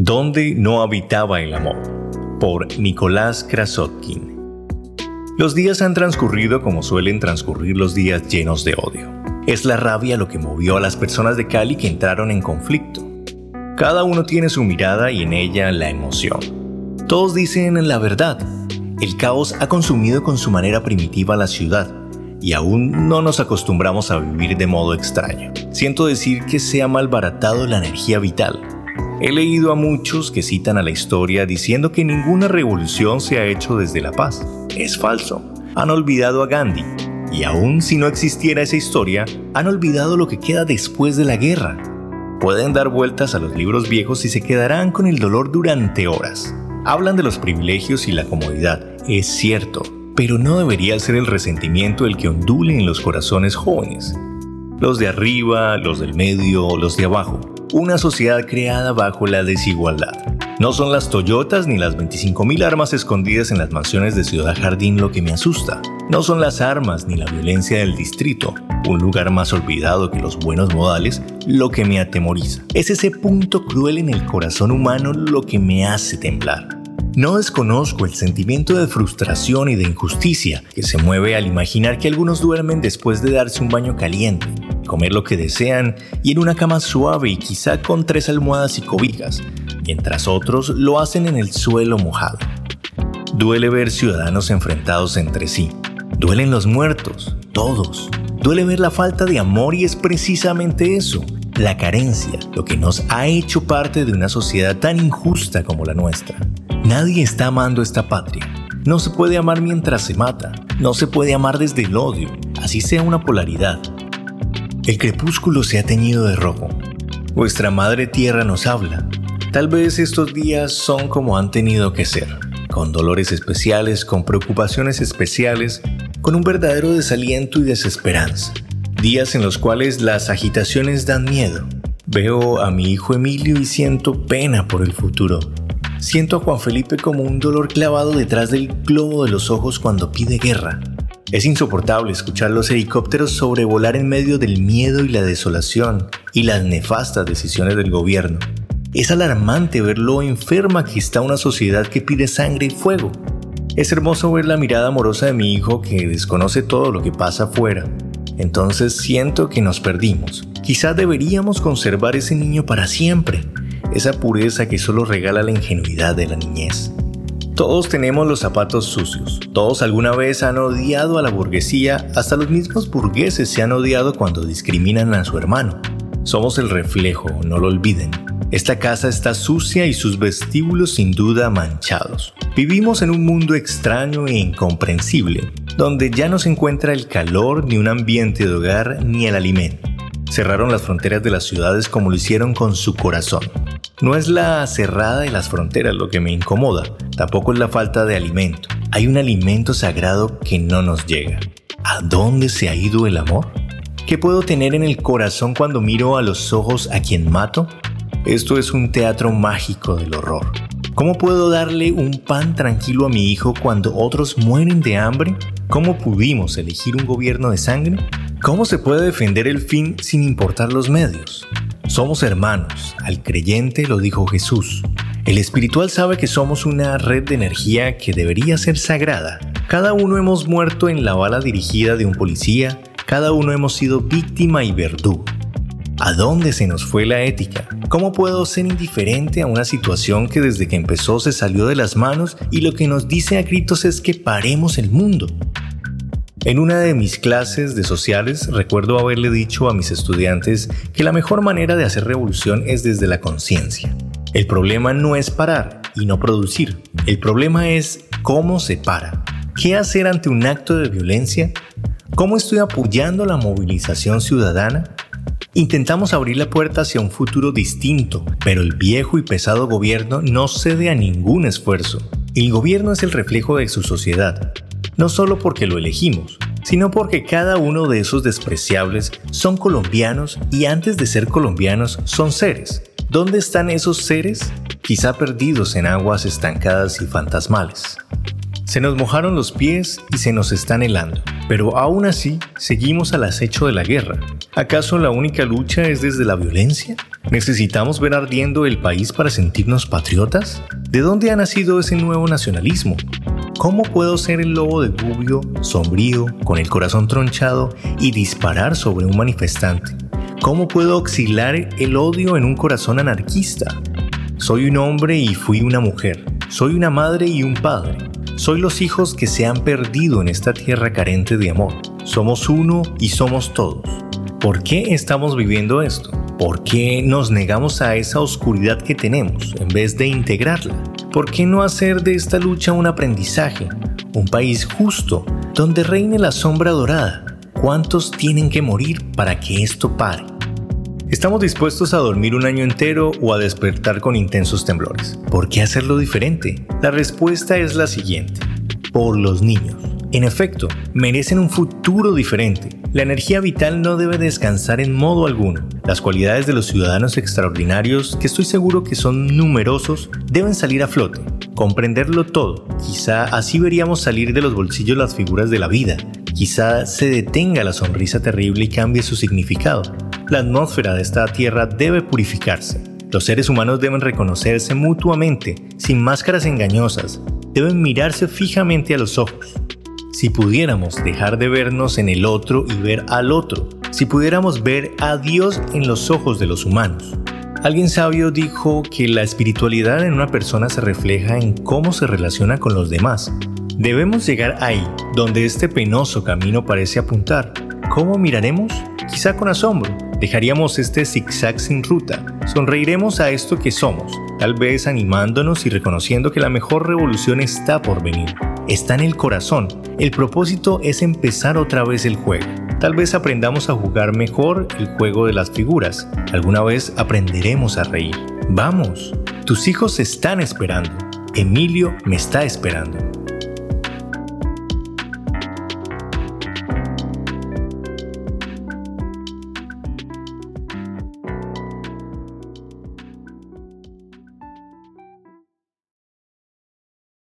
Donde no habitaba el amor, por Nicolás Krasotkin. Los días han transcurrido como suelen transcurrir los días llenos de odio. Es la rabia lo que movió a las personas de Cali que entraron en conflicto. Cada uno tiene su mirada y en ella la emoción. Todos dicen la verdad. El caos ha consumido con su manera primitiva la ciudad y aún no nos acostumbramos a vivir de modo extraño. Siento decir que se ha malbaratado la energía vital He leído a muchos que citan a la historia diciendo que ninguna revolución se ha hecho desde la paz. Es falso. Han olvidado a Gandhi. Y aun si no existiera esa historia, han olvidado lo que queda después de la guerra. Pueden dar vueltas a los libros viejos y se quedarán con el dolor durante horas. Hablan de los privilegios y la comodidad, es cierto, pero no debería ser el resentimiento el que ondule en los corazones jóvenes. Los de arriba, los del medio, los de abajo una sociedad creada bajo la desigualdad. No son las Toyotas ni las 25.000 armas escondidas en las mansiones de Ciudad Jardín lo que me asusta. No son las armas ni la violencia del distrito, un lugar más olvidado que los buenos modales, lo que me atemoriza. Es ese punto cruel en el corazón humano lo que me hace temblar. No desconozco el sentimiento de frustración y de injusticia que se mueve al imaginar que algunos duermen después de darse un baño caliente, comer lo que desean y en una cama suave y quizá con tres almohadas y cobijas, mientras otros lo hacen en el suelo mojado. Duele ver ciudadanos enfrentados entre sí. Duelen los muertos, todos. Duele ver la falta de amor y es precisamente eso, la carencia, lo que nos ha hecho parte de una sociedad tan injusta como la nuestra. Nadie está amando esta patria. No se puede amar mientras se mata. No se puede amar desde el odio, así sea una polaridad. El crepúsculo se ha teñido de rojo. Vuestra madre tierra nos habla. Tal vez estos días son como han tenido que ser, con dolores especiales, con preocupaciones especiales, con un verdadero desaliento y desesperanza. Días en los cuales las agitaciones dan miedo. Veo a mi hijo Emilio y siento pena por el futuro. Siento a Juan Felipe como un dolor clavado detrás del globo de los ojos cuando pide guerra. Es insoportable escuchar los helicópteros sobrevolar en medio del miedo y la desolación y las nefastas decisiones del gobierno. Es alarmante ver lo enferma que está una sociedad que pide sangre y fuego. Es hermoso ver la mirada amorosa de mi hijo que desconoce todo lo que pasa afuera. Entonces siento que nos perdimos. Quizás deberíamos conservar ese niño para siempre, esa pureza que solo regala la ingenuidad de la niñez. Todos tenemos los zapatos sucios, todos alguna vez han odiado a la burguesía, hasta los mismos burgueses se han odiado cuando discriminan a su hermano. Somos el reflejo, no lo olviden. Esta casa está sucia y sus vestíbulos sin duda manchados. Vivimos en un mundo extraño e incomprensible, donde ya no se encuentra el calor ni un ambiente de hogar ni el alimento. Cerraron las fronteras de las ciudades como lo hicieron con su corazón. No es la cerrada de las fronteras lo que me incomoda, tampoco es la falta de alimento. Hay un alimento sagrado que no nos llega. ¿A dónde se ha ido el amor? ¿Qué puedo tener en el corazón cuando miro a los ojos a quien mato? Esto es un teatro mágico del horror. ¿Cómo puedo darle un pan tranquilo a mi hijo cuando otros mueren de hambre? ¿Cómo pudimos elegir un gobierno de sangre? ¿Cómo se puede defender el fin sin importar los medios? Somos hermanos, al creyente lo dijo Jesús. El espiritual sabe que somos una red de energía que debería ser sagrada. Cada uno hemos muerto en la bala dirigida de un policía, cada uno hemos sido víctima y verdugo. ¿A dónde se nos fue la ética? ¿Cómo puedo ser indiferente a una situación que desde que empezó se salió de las manos y lo que nos dice a gritos es que paremos el mundo? En una de mis clases de sociales recuerdo haberle dicho a mis estudiantes que la mejor manera de hacer revolución es desde la conciencia. El problema no es parar y no producir, el problema es cómo se para. ¿Qué hacer ante un acto de violencia? ¿Cómo estoy apoyando la movilización ciudadana? Intentamos abrir la puerta hacia un futuro distinto, pero el viejo y pesado gobierno no cede a ningún esfuerzo. El gobierno es el reflejo de su sociedad, no solo porque lo elegimos, sino porque cada uno de esos despreciables son colombianos y antes de ser colombianos son seres. ¿Dónde están esos seres? Quizá perdidos en aguas estancadas y fantasmales. Se nos mojaron los pies y se nos están helando, pero aún así seguimos al acecho de la guerra. ¿Acaso la única lucha es desde la violencia? ¿Necesitamos ver ardiendo el país para sentirnos patriotas? ¿De dónde ha nacido ese nuevo nacionalismo? ¿Cómo puedo ser el lobo de Gubbio, sombrío, con el corazón tronchado y disparar sobre un manifestante? ¿Cómo puedo auxiliar el odio en un corazón anarquista? Soy un hombre y fui una mujer. Soy una madre y un padre. Soy los hijos que se han perdido en esta tierra carente de amor. Somos uno y somos todos. ¿Por qué estamos viviendo esto? ¿Por qué nos negamos a esa oscuridad que tenemos en vez de integrarla? ¿Por qué no hacer de esta lucha un aprendizaje, un país justo, donde reine la sombra dorada? ¿Cuántos tienen que morir para que esto pare? ¿Estamos dispuestos a dormir un año entero o a despertar con intensos temblores? ¿Por qué hacerlo diferente? La respuesta es la siguiente. Por los niños. En efecto, merecen un futuro diferente. La energía vital no debe descansar en modo alguno. Las cualidades de los ciudadanos extraordinarios, que estoy seguro que son numerosos, deben salir a flote. Comprenderlo todo. Quizá así veríamos salir de los bolsillos las figuras de la vida. Quizá se detenga la sonrisa terrible y cambie su significado. La atmósfera de esta tierra debe purificarse. Los seres humanos deben reconocerse mutuamente, sin máscaras engañosas. Deben mirarse fijamente a los ojos. Si pudiéramos dejar de vernos en el otro y ver al otro, si pudiéramos ver a Dios en los ojos de los humanos. Alguien sabio dijo que la espiritualidad en una persona se refleja en cómo se relaciona con los demás. Debemos llegar ahí, donde este penoso camino parece apuntar. ¿Cómo miraremos? Quizá con asombro. Dejaríamos este zigzag sin ruta. Sonreiremos a esto que somos, tal vez animándonos y reconociendo que la mejor revolución está por venir está en el corazón. El propósito es empezar otra vez el juego. Tal vez aprendamos a jugar mejor el juego de las figuras. Alguna vez aprenderemos a reír. Vamos, tus hijos están esperando. Emilio me está esperando.